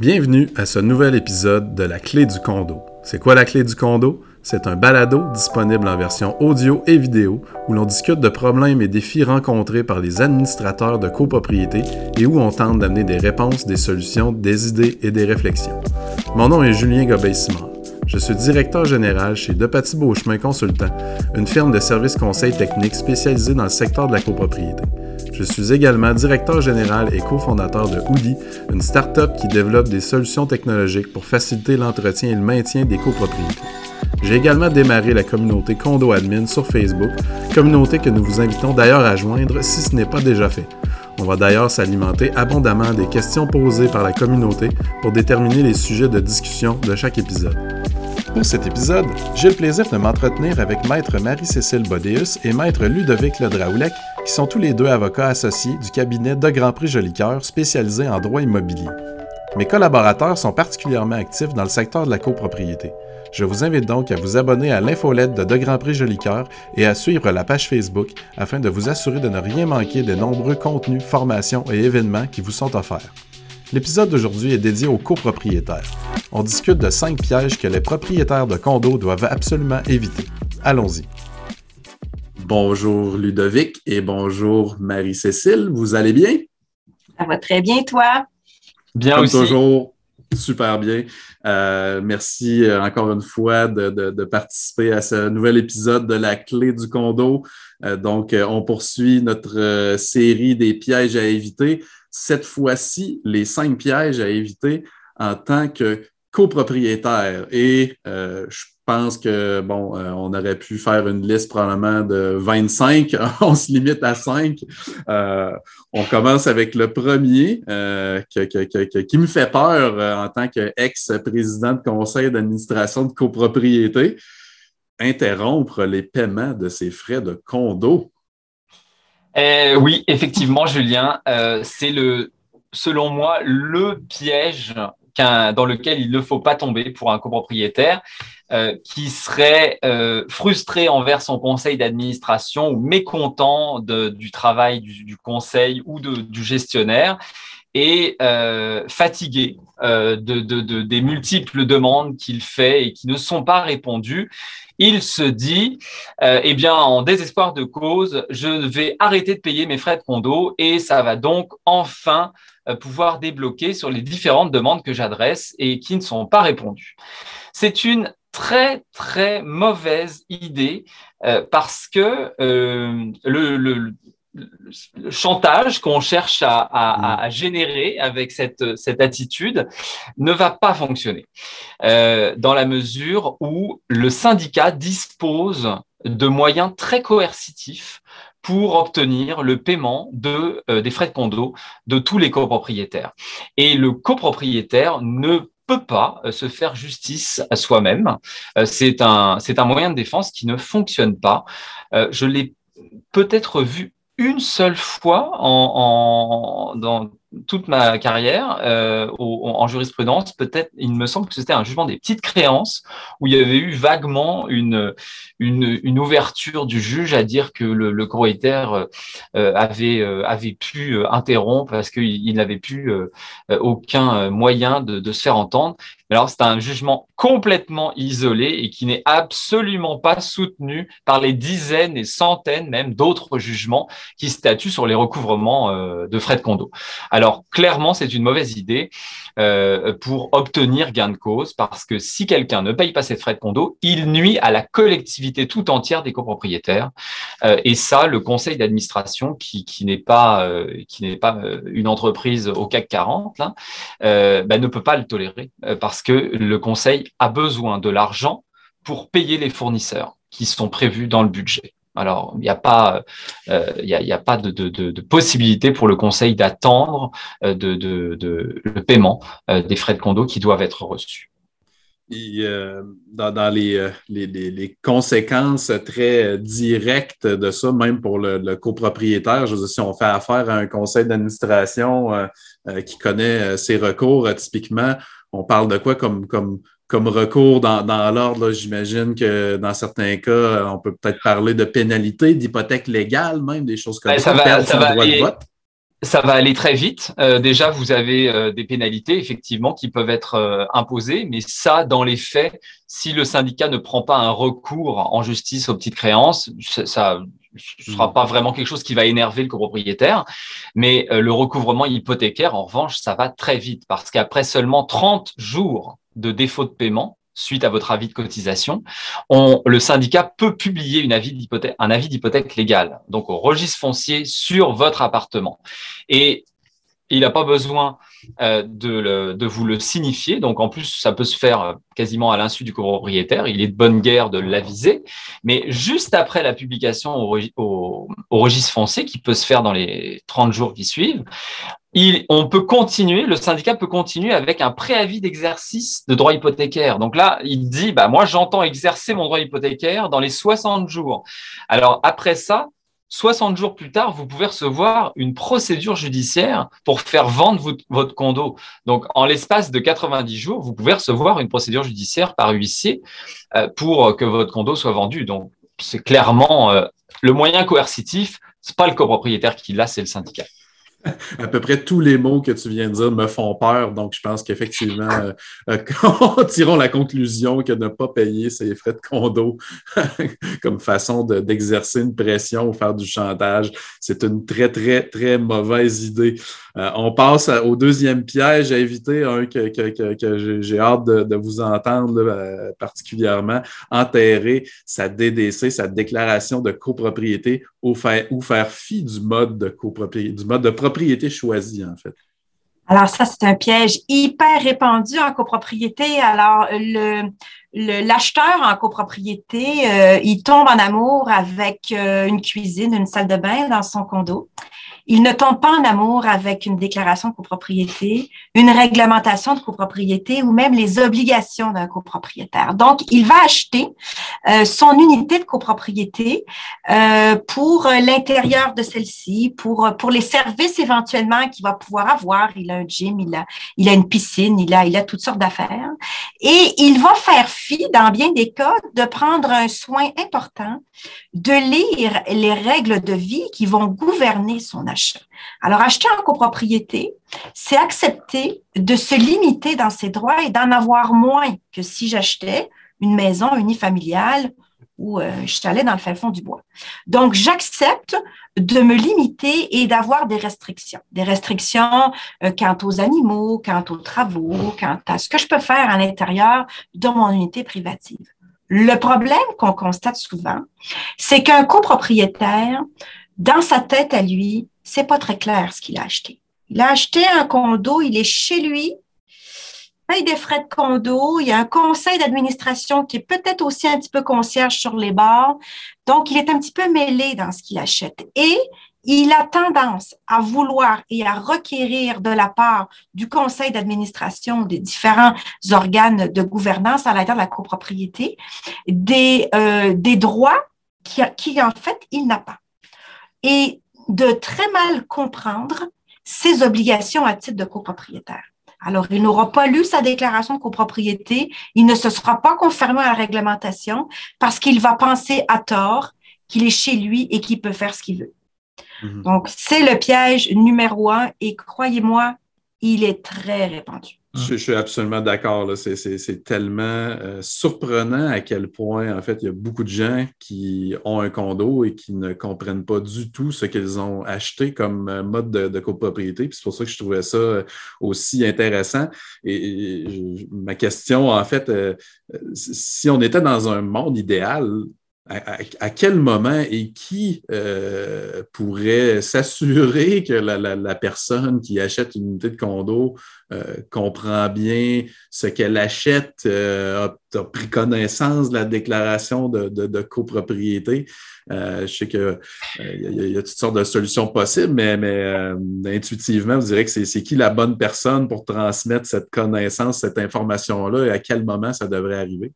Bienvenue à ce nouvel épisode de La Clé du condo. C'est quoi la Clé du condo? C'est un balado disponible en version audio et vidéo où l'on discute de problèmes et défis rencontrés par les administrateurs de copropriété et où on tente d'amener des réponses, des solutions, des idées et des réflexions. Mon nom est Julien Gobey-Simard. Je suis directeur général chez Depaty Beauchemin Consultant, une firme de services conseils techniques spécialisée dans le secteur de la copropriété. Je suis également directeur général et cofondateur de Hoodie, une start-up qui développe des solutions technologiques pour faciliter l'entretien et le maintien des copropriétés. J'ai également démarré la communauté Condo Admin sur Facebook, communauté que nous vous invitons d'ailleurs à joindre si ce n'est pas déjà fait. On va d'ailleurs s'alimenter abondamment des questions posées par la communauté pour déterminer les sujets de discussion de chaque épisode. Pour cet épisode, j'ai le plaisir de m'entretenir avec Maître Marie-Cécile Bodéus et Maître Ludovic Ledraoulec, qui sont tous les deux avocats associés du cabinet de Grand Prix Jolicoeur spécialisé en droit immobilier. Mes collaborateurs sont particulièrement actifs dans le secteur de la copropriété. Je vous invite donc à vous abonner à l'infolette de De Grand Prix Jolicoeur et à suivre la page Facebook afin de vous assurer de ne rien manquer des nombreux contenus, formations et événements qui vous sont offerts. L'épisode d'aujourd'hui est dédié aux copropriétaires. On discute de cinq pièges que les propriétaires de condos doivent absolument éviter. Allons-y. Bonjour Ludovic et bonjour Marie-Cécile. Vous allez bien? Ça va très bien, toi? Bien Comme toujours, super bien. Euh, merci euh, encore une fois de, participer à ce nouvel épisode de La clé du condo. Euh, donc, on poursuit notre série des pièges à éviter cette fois-ci les cinq pièges à éviter en tant que copropriétaire. Et euh, je pense que, bon, euh, on aurait pu faire une liste probablement de 25. on se limite à 5. Euh, on commence avec le premier qui me fait peur en tant qu'ex-président de conseil d'administration de copropriété. Interrompre les paiements de ses frais de condo. Euh, oui, effectivement, Julien, euh, c'est le, selon moi, le piège dans lequel il ne faut pas tomber pour un copropriétaire euh, qui serait frustré envers son conseil d'administration ou mécontent du travail du, conseil ou du gestionnaire et fatigué de, des multiples demandes qu'il fait et qui ne sont pas répondues il se dit, euh, eh bien, en désespoir de cause, je vais arrêter de payer mes frais de condo et ça va donc enfin euh, pouvoir débloquer sur les différentes demandes que j'adresse et qui ne sont pas répondues. C'est une très, très mauvaise idée euh, parce que le, le chantage qu'on cherche à, mm. générer avec cette, cette, attitude ne va pas fonctionner euh, dans la mesure où le syndicat dispose de moyens très coercitifs pour obtenir le paiement de, euh, des frais de condo de tous les copropriétaires. Et le copropriétaire ne peut pas euh, se faire justice à soi-même. C'est un, c'est un moyen de défense qui ne fonctionne pas. Je l'ai peut-être vu une seule fois en, dans toute ma carrière euh, en jurisprudence, peut-être, il me semble que c'était un jugement des petites créances où il y avait eu vaguement une, une, une ouverture du juge à dire que le, le euh, avait, euh, avait pu interrompre parce qu'il n'avait plus aucun moyen de, de se faire entendre. Alors, c'est un jugement complètement isolé et qui n'est absolument pas soutenu par les dizaines et centaines même d'autres jugements qui statuent sur les recouvrements de frais de condo. Alors, clairement, c'est une mauvaise idée euh, pour obtenir gain de cause parce que si quelqu'un ne paye pas ses frais de condo, il nuit à la collectivité tout entière des copropriétaires. Euh, et ça, le conseil d'administration, qui, n'est pas, euh, une entreprise au CAC 40, là, ben, ne peut pas le tolérer parce que le conseil a besoin de l'argent pour payer les fournisseurs qui sont prévus dans le budget. Alors, il n'y a pas, euh, y a, pas de, possibilité pour le conseil d'attendre euh, de, le paiement euh, des frais de condo qui doivent être reçus. dans, les, conséquences très directes de ça, même pour le, copropriétaire, je veux dire, si on fait affaire à un conseil d'administration qui connaît ses recours, typiquement, on parle de quoi comme, comme comme recours dans, l'ordre, j'imagine que dans certains cas, on peut peut-être parler de pénalité, d'hypothèque légale, même des choses comme ben, ça. ça, va, ça va aller, ça va aller très vite. Euh, déjà, vous avez euh, des pénalités, effectivement, qui peuvent être euh, imposées, mais ça, dans les faits, si le syndicat ne prend pas un recours en justice aux petites créances, ça ne sera pas vraiment quelque chose qui va énerver le copropriétaire. Mais le recouvrement hypothécaire, en revanche, ça va très vite, parce qu'après seulement 30 jours de défaut de paiement, suite à votre avis de cotisation, on, le syndicat peut publier un avis d'hypothèque légale, donc au registre foncier sur votre appartement. Et il n'a pas besoin euh, de, vous le signifier. Donc, en plus, ça peut se faire quasiment à l'insu du copropriétaire. Il est de bonne guerre de l'aviser. Mais juste après la publication au, registre foncier, qui peut se faire dans les 30 jours qui suivent, on peut continuer, le syndicat peut continuer avec un préavis d'exercice de droit hypothécaire. Donc là, il dit, bah, moi, j'entends exercer mon droit hypothécaire dans les 60 jours. Alors après ça, 60 jours plus tard, vous pouvez recevoir une procédure judiciaire pour faire vendre votre condo. Donc, en l'espace de 90 jours, vous pouvez recevoir une procédure judiciaire par huissier euh, pour que votre condo soit vendu. Donc, c'est clairement euh, le moyen coercitif. C'est pas le copropriétaire qui l'a, c'est le syndicat à peu près tous les mots que tu viens de dire me font peur. Donc, je pense qu'effectivement, euh, euh tirons la conclusion que ne pas payer ses frais de condo comme façon d'exercer une pression ou faire du chantage, c'est une très, très, très mauvaise idée. Euh, on passe au deuxième piège à éviter, un que, j'ai hâte de, vous entendre particulièrement, enterrer sa DDC, sa déclaration de copropriété ou faire, ou faire fi du mode de copropriété, du mode de propriété choisi, en fait. Alors ça, c'est un piège hyper répandu en copropriété. Alors, le, l'acheteur en copropriété, euh, il tombe en amour avec une cuisine, une salle de bain dans son condo. Il ne tombe pas en amour avec une déclaration de copropriété, une réglementation de copropriété ou même les obligations d'un copropriétaire. Donc, il va acheter euh, son unité de copropriété euh, pour l'intérieur de celle-ci, pour, les services éventuellement qu'il va pouvoir avoir. Il a un gym, il a, il a une piscine, il a, il a toutes sortes d'affaires. Et il va faire dans bien des cas, de prendre un soin important de lire les règles de vie qui vont gouverner son achat. Alors, acheter en copropriété, c'est accepter de se limiter dans ses droits et d'en avoir moins que si j'achetais une maison unifamiliale ou euh, je suis allée dans le fin fond du bois. Donc, j'accepte de me limiter et d'avoir des restrictions. Des restrictions euh, quant aux animaux, quant aux travaux, quant à ce que je peux faire à l'intérieur de mon unité privative. Le problème qu'on constate souvent, c'est qu'un copropriétaire, dans sa tête à lui, c'est pas très clair ce qu'il a acheté. Il a acheté un condo, il est chez lui, paye des frais de condo, il y a un conseil d'administration qui est peut-être aussi un petit peu concierge sur les bords. Donc, il est un petit peu mêlé dans ce qu'il achète. Et il a tendance à vouloir et à requérir de la part du conseil d'administration des différents organes de gouvernance à l'intérieur de la copropriété des, euh, droits qui, qui, en fait, il n'a pas. Et de très mal comprendre ses obligations à titre de copropriétaire. Alors, il n'aura pas lu sa déclaration de copropriété, il ne se sera pas confirmé à la réglementation parce qu'il va penser à tort qu'il est chez lui et qu'il peut faire ce qu'il veut. Mhm. Donc, c'est le piège numéro un et croyez-moi, il est très répandu. Je, suis absolument d'accord. C'est tellement euh, surprenant à quel point, en fait, il y a beaucoup de gens qui ont un condo et qui ne comprennent pas du tout ce qu'ils ont acheté comme euh, mode de, copropriété. C'est pour ça que je trouvais ça euh, aussi intéressant. Et, ma question, en fait, si on était dans un monde idéal, à, quel moment et qui euh, pourrait s'assurer que la, personne qui achète une unité de condo euh, comprend bien ce qu'elle achète, euh, a, pris connaissance de la déclaration de, copropriété? je sais qu'il y, a toutes sortes de solutions possibles, mais, mais intuitivement, vous direz que c'est qui la bonne personne pour transmettre cette connaissance, cette information-là et à quel moment ça devrait arriver?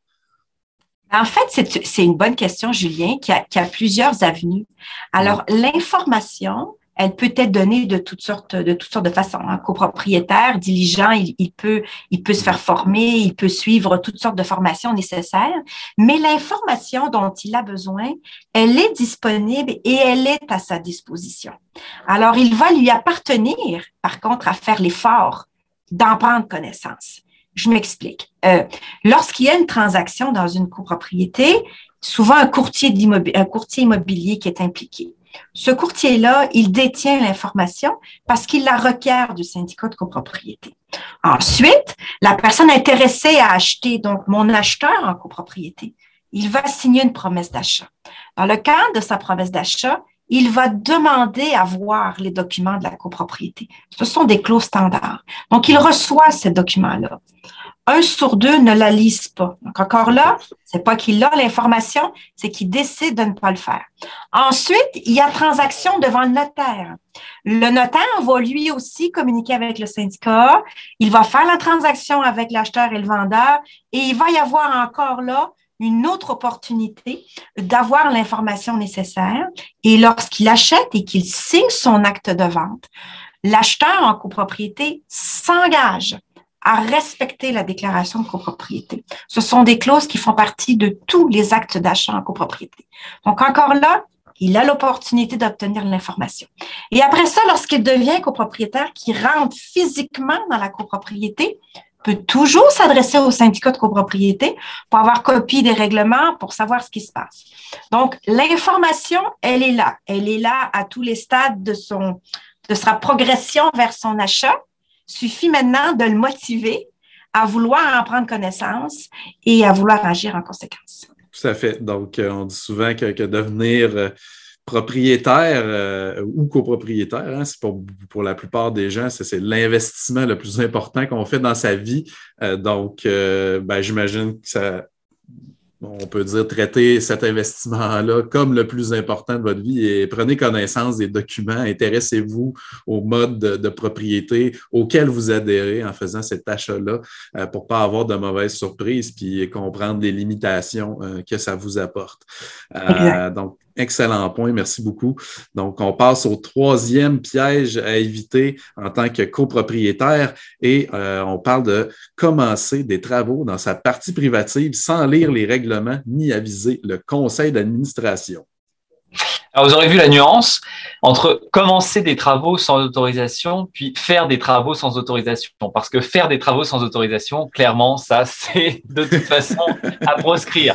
En fait, c'est une bonne question, Julien, qui a, plusieurs avenues. Alors, l'information, elle peut être donnée de toutes sortes de toutes sortes de façons. Un copropriétaire diligent, il, peut il peut se faire former, il peut suivre toutes sortes de formations nécessaires, mais l'information dont il a besoin, elle est disponible et elle est à sa disposition. Alors, il va lui appartenir, par contre, à faire l'effort d'en prendre connaissance. Je m'explique. Euh, Lorsqu'il y a une transaction dans une copropriété, souvent un courtier, un courtier immobilier qui est impliqué. Ce courtier-là, il détient l'information parce qu'il la requiert du syndicat de copropriété. Ensuite, la personne intéressée à acheter, donc mon acheteur en copropriété, il va signer une promesse d'achat. Dans le cadre de sa promesse d'achat, il va demander à voir les documents de la copropriété. Ce sont des clauses standards. Donc, il reçoit ces documents-là un sur deux ne la lisent pas. Donc, encore là, c'est pas qu'il a l'information, c'est qu'il décide de ne pas le faire. Ensuite, il y a transaction devant le notaire. Le notaire va lui aussi communiquer avec le syndicat. Il va faire la transaction avec l'acheteur et le vendeur et il va y avoir encore là une autre opportunité d'avoir l'information nécessaire. Et lorsqu'il achète et qu'il signe son acte de vente, l'acheteur en copropriété s'engage à respecter la déclaration de copropriété. Ce sont des clauses qui font partie de tous les actes d'achat en copropriété. Donc, encore là, il a l'opportunité d'obtenir l'information. Et après ça, lorsqu'il devient copropriétaire qui rentre physiquement dans la copropriété, peut toujours s'adresser au syndicat de copropriété pour avoir copie des règlements, pour savoir ce qui se passe. Donc, l'information, elle est là. Elle est là à tous les stades de son, de sa progression vers son achat Suffit maintenant de le motiver à vouloir en prendre connaissance et à vouloir agir en conséquence. Tout à fait. Donc, euh, on dit souvent que, devenir euh, propriétaire euh, ou copropriétaire, hein, c'est pour, pour, la plupart des gens, c'est l'investissement le plus important qu'on fait dans sa vie. donc, ben, j'imagine que ça, on peut dire, traiter cet investissement-là comme le plus important de votre vie et prenez connaissance des documents, intéressez-vous au mode de, propriété auquel vous adhérez en faisant cet achat-là euh, pour ne pas avoir de mauvaises surprises puis comprendre les limitations euh, que ça vous apporte. Euh, donc, Excellent point, merci beaucoup. Donc, on passe au troisième piège à éviter en tant que copropriétaire et on parle de commencer des travaux dans sa partie privative sans lire les règlements ni aviser le conseil d'administration. Vous aurez vu la nuance entre commencer des travaux sans autorisation, puis faire des travaux sans autorisation. Parce que faire des travaux sans autorisation, clairement, ça, c'est de toute façon à proscrire.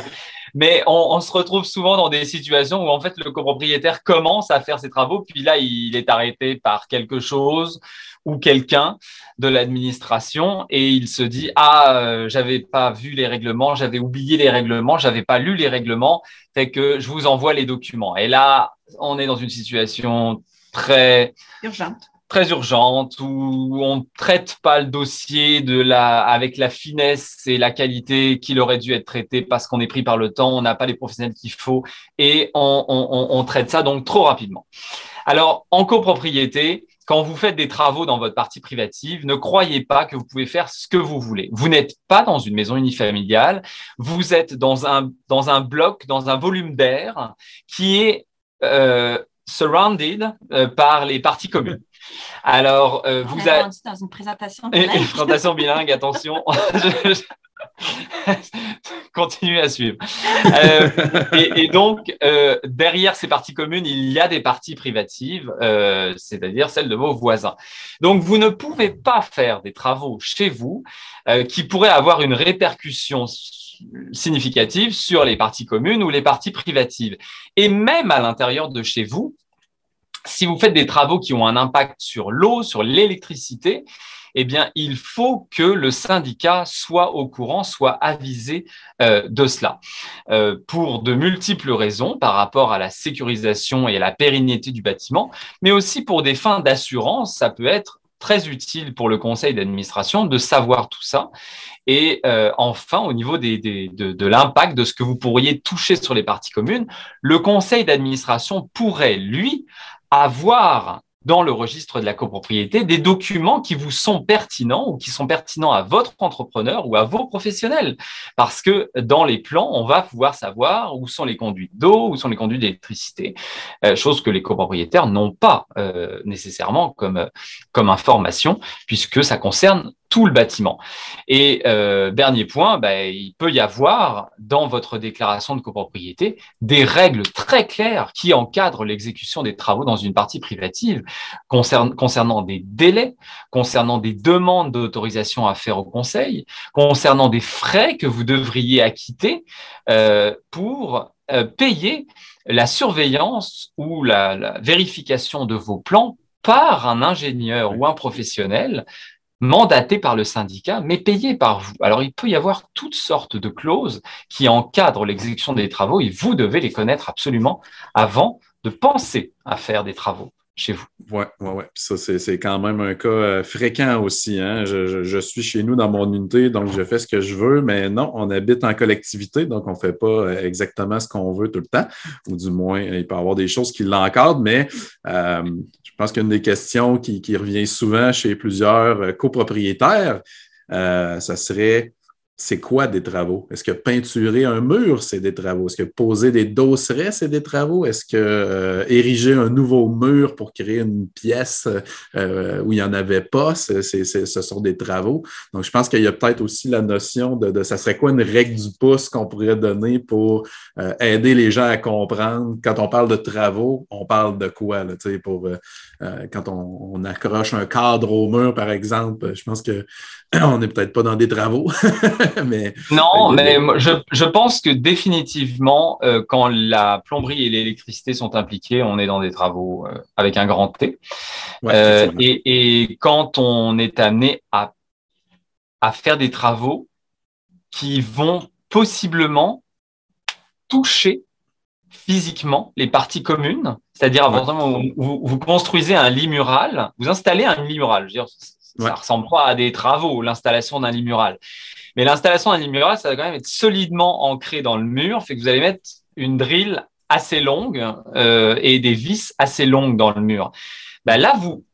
Mais on, se retrouve souvent dans des situations où en fait le copropriétaire commence à faire ses travaux, puis là il est arrêté par quelque chose ou quelqu'un de l'administration et il se dit ah euh, j'avais pas vu les règlements, j'avais oublié les règlements, j'avais pas lu les règlements, fait que je vous envoie les documents. Et là on est dans une situation très urgente très urgente où on ne traite pas le dossier de la, avec la finesse et la qualité qu'il aurait dû être traité parce qu'on est pris par le temps, on n'a pas les professionnels qu'il faut et on, traite ça donc trop rapidement. Alors, en copropriété, quand vous faites des travaux dans votre partie privative, ne croyez pas que vous pouvez faire ce que vous voulez. Vous n'êtes pas dans une maison unifamiliale, vous êtes dans un, dans un bloc, dans un volume d'air qui est euh, surrounded euh, par les parties communes. Alors, euh, vous avez. dans une présentation bilingue. Une présentation bilingue, attention. Continuez à suivre. Euh, et, donc, euh, derrière ces parties communes, il y a des parties privatives, c'est-à-dire celles de vos voisins. Donc, vous ne pouvez pas faire des travaux chez vous qui pourraient avoir une répercussion significative sur les parties communes ou les parties privatives. Et même à l'intérieur de chez vous, si vous faites des travaux qui ont un impact sur l'eau, sur l'électricité, eh bien, il faut que le syndicat soit au courant, soit avisé euh, de cela. Euh, pour de multiples raisons par rapport à la sécurisation et à la pérennité du bâtiment, mais aussi pour des fins d'assurance, ça peut être très utile pour le conseil d'administration de savoir tout ça. Et euh, enfin, au niveau de l'impact de ce que vous pourriez toucher sur les parties communes, le conseil d'administration pourrait, lui, avoir dans le registre de la copropriété des documents qui vous sont pertinents ou qui sont pertinents à votre entrepreneur ou à vos professionnels. Parce que dans les plans, on va pouvoir savoir où sont les conduites d'eau, où sont les conduits d'électricité, euh, chose que les copropriétaires n'ont pas euh, nécessairement comme, comme information, puisque ça concerne tout le bâtiment. Et euh, dernier point, bah, il peut y avoir dans votre déclaration de copropriété des règles très claires qui encadrent l'exécution des travaux dans une partie privative concernant des délais, concernant des demandes d'autorisation à faire au conseil, concernant des frais que vous devriez acquitter euh, pour euh, payer la surveillance ou la, la vérification de vos plans par un ingénieur ou un professionnel mandaté par le syndicat, mais payé par vous. Alors, il peut y avoir toutes sortes de clauses qui encadrent l'exécution des travaux et vous devez les connaître absolument avant de penser à faire des travaux chez vous. Oui, oui, oui. Ça, c'est quand même un cas euh, fréquent aussi. Hein. Je, suis chez nous dans mon unité, donc je fais ce que je veux, mais non, on habite en collectivité, donc on ne fait pas euh, exactement ce qu'on veut tout le temps, ou du moins, il peut y avoir des choses qui l'encadrent, mais euh, je pense qu'une des questions qui, revient souvent chez plusieurs copropriétaires, ça serait c'est quoi des travaux? Est-ce que peinturer un mur, c'est des travaux? Est-ce que poser des dosserets, c'est des travaux? Est-ce que euh, ériger un nouveau mur pour créer une pièce euh, où il n'y en avait pas, c'est, ce sont des travaux? Donc, je pense qu'il y a peut-être aussi la notion de, ça serait quoi une règle du pouce qu'on pourrait donner pour euh, aider les gens à comprendre? Quand on parle de travaux, on parle de quoi? Là, pour, quand on, on, accroche un cadre au mur, par exemple, je pense qu'on n'est peut-être pas dans des travaux. non, mais je, pense que définitivement, euh, quand la plomberie et l'électricité sont impliquées, on est dans des travaux euh, avec un grand T. Euh, et, quand on est amené à, à faire des travaux qui vont possiblement toucher physiquement les parties communes, c'est-à-dire à partir où vous, vous, construisez un lit mural, vous installez un lit mural. Je veux dire, ça ressemble pas à des travaux, l'installation d'un lit mural. Mais l'installation d'un lit mural, ça va quand même être solidement ancré dans le mur, fait que vous allez mettre une drill assez longue euh, et des vis assez longues dans le mur. Ben là, vous,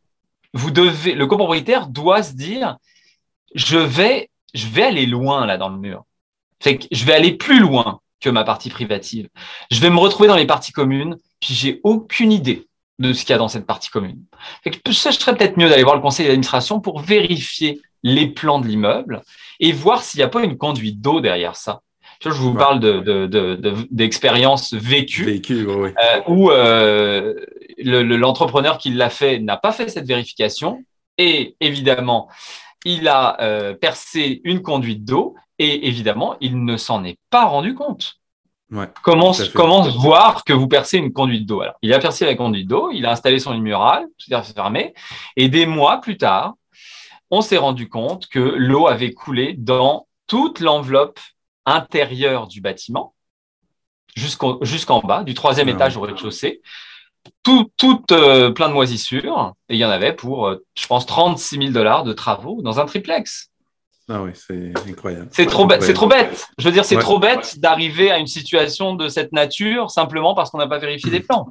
vous devez, le copropriétaire doit se dire, je vais, je vais aller loin là dans le mur. Fait que je vais aller plus loin que ma partie privative. Je vais me retrouver dans les parties communes, puis j'ai aucune idée de ce qu'il y a dans cette partie commune. Fait que ce serait peut-être mieux d'aller voir le conseil d'administration pour vérifier les plans de l'immeuble et voir s'il n'y a pas une conduite d'eau derrière ça. Je vous parle d'expériences de, de, vécues Vécu, oui. euh, où euh, l'entrepreneur qui l'a fait n'a pas fait cette vérification et évidemment, il a euh, percé une conduite d'eau et évidemment, il ne s'en est pas rendu compte. Ouais, commence voir que vous percez une conduite d'eau? Alors, il a percé la conduite d'eau, il a installé son mural, c'est-à-dire fermé, et des mois plus tard, on s'est rendu compte que l'eau avait coulé dans toute l'enveloppe intérieure du bâtiment, jusqu'en bas, du troisième étage au rez-de-chaussée, tout, euh, plein de moisissures, et il y en avait pour, euh, je pense, 36 000 dollars de travaux dans un triplex. Ah oui, c'est incroyable. C'est trop, bête, c'est trop bête. Je veux dire, c'est trop bête d'arriver à une situation de cette nature simplement parce qu'on n'a pas vérifié des plans.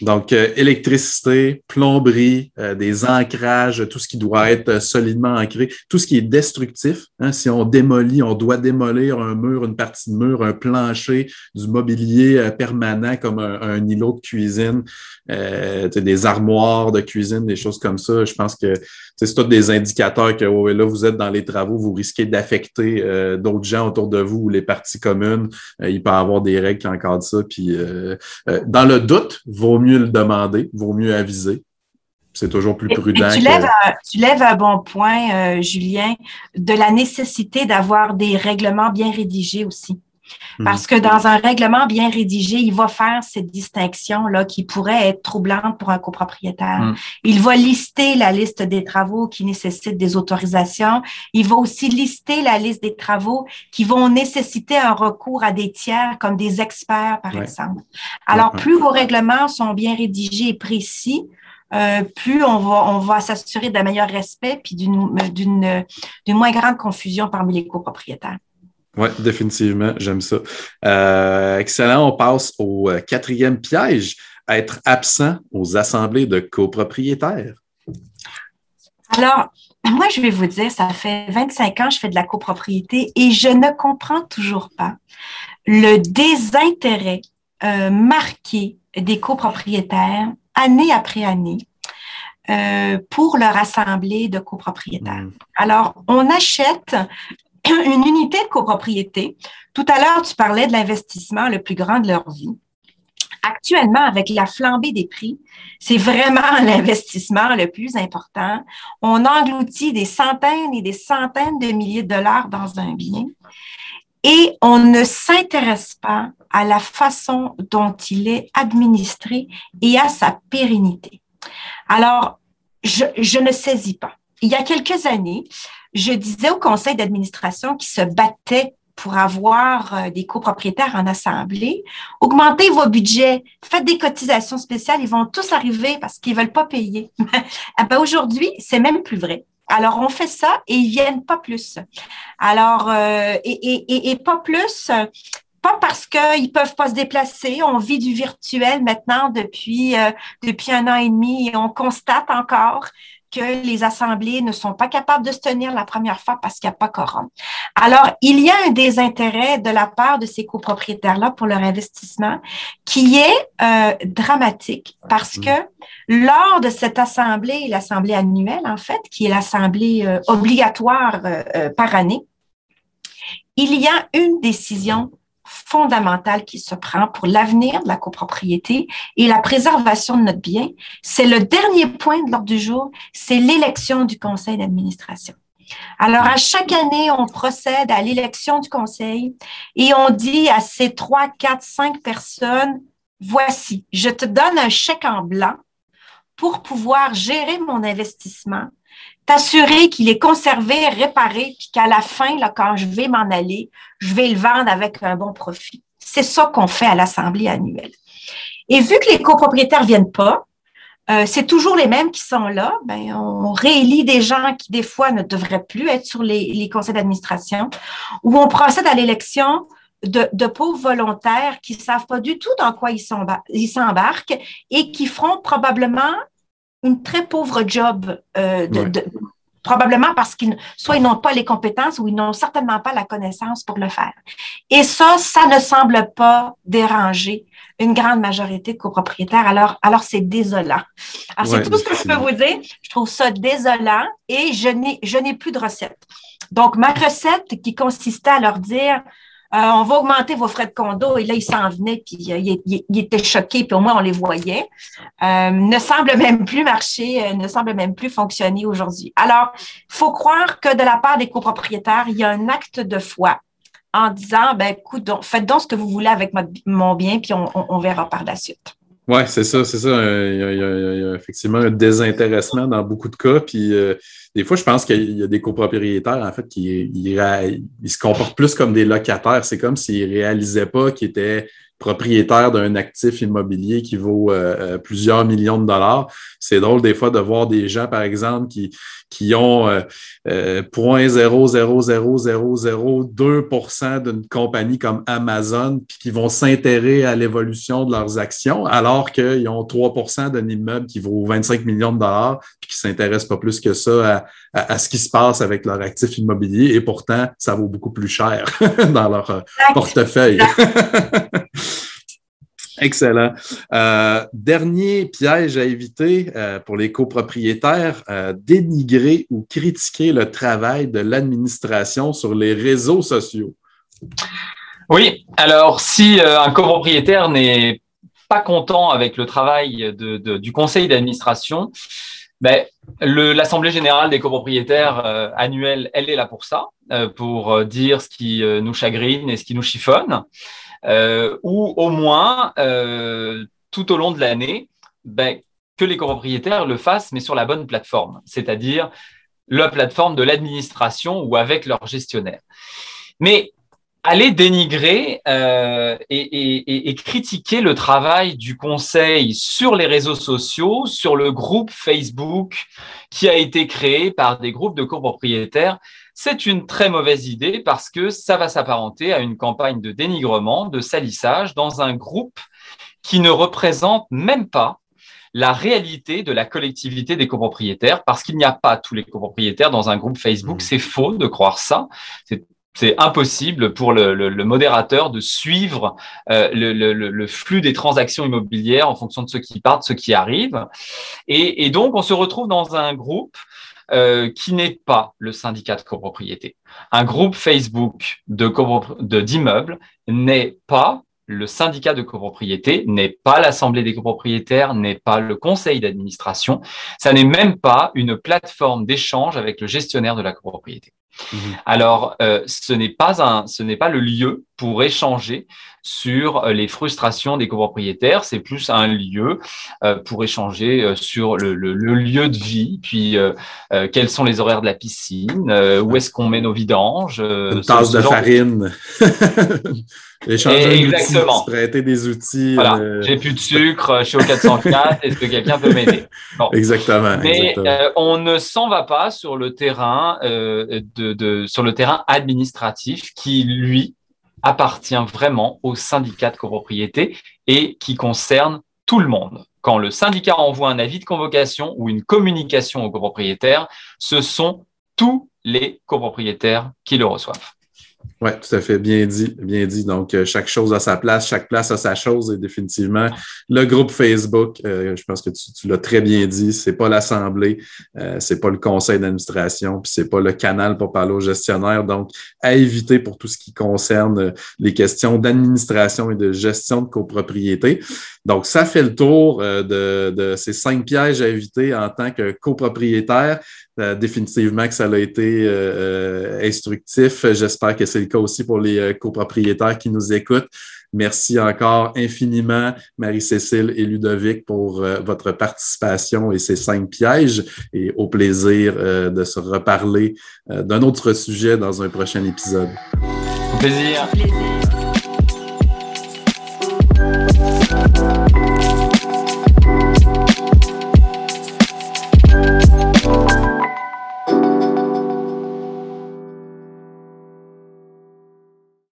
Donc, euh, électricité, plomberie, euh, des ancrages, tout ce qui doit être euh, solidement ancré, tout ce qui est destructif. Hein, si on démolit, on doit démolir un mur, une partie de mur, un plancher, du mobilier permanent comme un, îlot de cuisine, des armoires de cuisine, des choses comme ça. Je pense que c'est tous des indicateurs que là, vous êtes dans les travaux, vous risquez d'affecter d'autres gens autour de vous ou les parties communes. il peut y avoir des règles qui encadrent ça. Puis, dans le doute, vaut mieux le demander, vaut mieux aviser. C'est toujours plus prudent. tu, lèves un, tu, lèves un, bon point, euh, Julien, de la nécessité d'avoir des règlements bien rédigés aussi. Mhm. Parce que dans un règlement bien rédigé, il va faire cette distinction-là qui pourrait être troublante pour un copropriétaire. Mhm. Il va lister la liste des travaux qui nécessitent des autorisations. Il va aussi lister la liste des travaux qui vont nécessiter un recours à des tiers comme des experts, par exemple. Alors, plus vos règlements sont bien rédigés et précis, euh, plus on va, on va s'assurer d'un meilleur respect puis d'une moins grande confusion parmi les copropriétaires. Oui, définitivement, j'aime ça. Euh, excellent, on passe au euh, quatrième piège. être absent aux assemblées de copropriétaires? Alors, moi, je vais vous dire, ça fait 25 ans que je fais de la copropriété et je ne comprends toujours pas le désintérêt euh, marqué des copropriétaires année après année euh, pour leur assemblée de copropriétaires. Mm. Alors, on achète une unité de copropriété. Tout à l'heure, tu parlais de l'investissement le plus grand de leur vie. Actuellement, avec la flambée des prix, c'est vraiment l'investissement le plus important. On engloutit des centaines et des centaines de milliers de dollars dans un bien et on ne s'intéresse pas à la façon dont il est administré et à sa pérennité. Alors, je, je ne saisis pas. Il y a quelques années, je disais au conseil d'administration qui se battait pour avoir euh, des copropriétaires en assemblée, augmentez vos budgets, faites des cotisations spéciales, ils vont tous arriver parce qu'ils veulent pas payer. ah ben aujourd'hui, c'est même plus vrai. Alors, on fait ça et ils viennent pas plus. Alors, euh, et, et, et, pas plus, pas parce qu'ils peuvent pas se déplacer. On vit du virtuel maintenant depuis, euh, depuis un an et demi et on constate encore que les assemblées ne sont pas capables de se tenir la première fois parce qu'il n'y a pas quorum. Alors, il y a un désintérêt de la part de ces copropriétaires-là pour leur investissement qui est euh, dramatique parce que lors de cette assemblée, l'assemblée annuelle en fait, qui est l'assemblée euh, obligatoire euh, par année, il y a une décision fondamentale qui se prend pour l'avenir de la copropriété et la préservation de notre bien. C'est le dernier point de l'ordre du jour, c'est l'élection du conseil d'administration. Alors, à chaque année, on procède à l'élection du conseil et on dit à ces trois, quatre, cinq personnes, voici, je te donne un chèque en blanc pour pouvoir gérer mon investissement t'assurer qu'il est conservé, réparé, puis qu'à la fin, là, quand je vais m'en aller, je vais le vendre avec un bon profit. C'est ça qu'on fait à l'Assemblée annuelle. Et vu que les copropriétaires viennent pas, euh, c'est toujours les mêmes qui sont là. Ben, on réélit des gens qui, des fois, ne devraient plus être sur les, conseils d'administration, ou on procède à l'élection de, de, pauvres volontaires qui savent pas du tout dans quoi ils s'embarquent et qui feront probablement une très pauvre job, euh, de, probablement parce qu'ils soit ils n'ont pas les compétences ou ils n'ont certainement pas la connaissance pour le faire. Et ça, ça ne semble pas déranger une grande majorité de copropriétaires. Alors, alors c'est désolant. Alors, c'est tout ce que je peux vous dire. Je trouve ça désolant et je n'ai, je n'ai plus de recette. Donc, ma recette qui consistait à leur dire, on va augmenter vos frais de condo. Et là, il s'en venait, puis euh, il, était choqué, puis au moins on les voyait. Euh, ne semble même plus marcher, ne semble même plus fonctionner aujourd'hui. Alors, faut croire que de la part des copropriétaires, il y a un acte de foi en disant, ben, écoute, faites donc ce que vous voulez avec mon bien, puis on, verra par la suite. Oui, c'est ça, c'est ça. Il y, a, effectivement un désintéressement dans beaucoup de cas. Puis des fois, je pense qu'il y a des copropriétaires, en fait, qui ils, se comportent plus comme des locataires. C'est comme s'ils ne réalisaient pas qu'ils étaient propriétaires d'un actif immobilier qui vaut euh, euh, plusieurs millions de dollars. C'est drôle des fois de voir des gens, par exemple, qui, qui ont euh, euh, 0.00002% d'une compagnie comme Amazon, puis qui vont s'intéresser à l'évolution de leurs actions, alors qu'ils ont 3% d'un immeuble qui vaut 25 millions de dollars, puis qui ne s'intéressent pas plus que ça à, ce qui se passe avec leur actif immobilier, et pourtant, ça vaut beaucoup plus cher dans leur euh, portefeuille. Excellent. Euh, dernier piège à éviter euh, pour les copropriétaires, euh, dénigrer ou critiquer le travail de l'administration sur les réseaux sociaux. Oui, alors si un copropriétaire n'est pas content avec le travail du conseil d'administration, ben, l'Assemblée générale des copropriétaires annuelle, elle est là pour ça, pour dire ce qui nous chagrine et ce qui nous chiffonne ou au moins euh, tout au long de l'année, ben, que les copropriétaires le fassent, mais sur la bonne plateforme, c'est-à-dire la plateforme de l'administration ou avec leur gestionnaire. Mais aller dénigrer euh, et, critiquer le travail du conseil sur les réseaux sociaux, sur le groupe Facebook qui a été créé par des groupes de copropriétaires, c'est une très mauvaise idée parce que ça va s'apparenter à une campagne de dénigrement, de salissage dans un groupe qui ne représentent même pas la réalité de la collectivité des copropriétaires parce qu'il n'y a pas tous les copropriétaires dans un groupe Facebook. Mmh. C'est faux de croire ça. C'est impossible pour le, modérateur de suivre euh, le, flux des transactions immobilières en fonction de ceux qui partent, ceux qui arrivent. Et, donc, on se retrouve dans un groupe euh, qui n'est pas le syndicat de copropriété. Un groupe Facebook de d'immeubles n'est pas le syndicat de copropriété, n'est pas l'assemblée des copropriétaires, n'est pas le conseil d'administration, ça n'est même pas une plateforme d'échange avec le gestionnaire de la copropriété. Mhm. Alors, euh, ce n'est pas un, ce n'est pas le lieu pour échanger sur euh, les frustrations des copropriétaires. C'est plus un lieu euh, pour échanger sur le, lieu de vie, puis quels sont les horaires de la piscine, où est-ce qu'on met nos vidanges. Une tasse de farine. Échanger Exactement. prêter des outils. Voilà. J'ai plus de sucre, je suis au 404, est-ce que quelqu'un peut m'aider? Exactement. Mais on ne s'en va pas sur le terrain sur le terrain administratif qui, lui, appartient vraiment au syndicat de copropriété et qui concerne tout le monde. Quand le syndicat envoie un avis de convocation ou une communication aux copropriétaires, ce sont tous les copropriétaires qui le reçoivent. Oui, tout à fait. Bien dit, bien dit. Donc, euh, chaque chose a sa place, chaque place a sa chose et définitivement, le groupe Facebook, euh, je pense que tu, l'as très bien dit, c'est pas l'Assemblée, euh, c'est pas le conseil d'administration, puis c'est pas le canal pour parler aux gestionnaires. Donc, à éviter pour tout ce qui concerne les questions d'administration et de gestion de copropriété. Donc, ça fait le tour de, de ces cinq pièges à éviter en tant que copropriétaire. Euh, définitivement que ça a été euh, euh, instructif. J'espère que c'est le cas aussi pour les copropriétaires qui nous écoutent. Merci encore infiniment, Marie-Cécile et Ludovic, pour votre participation et ces cinq pièges. Et au plaisir de se reparler d'un autre sujet dans un prochain épisode. Au plaisir.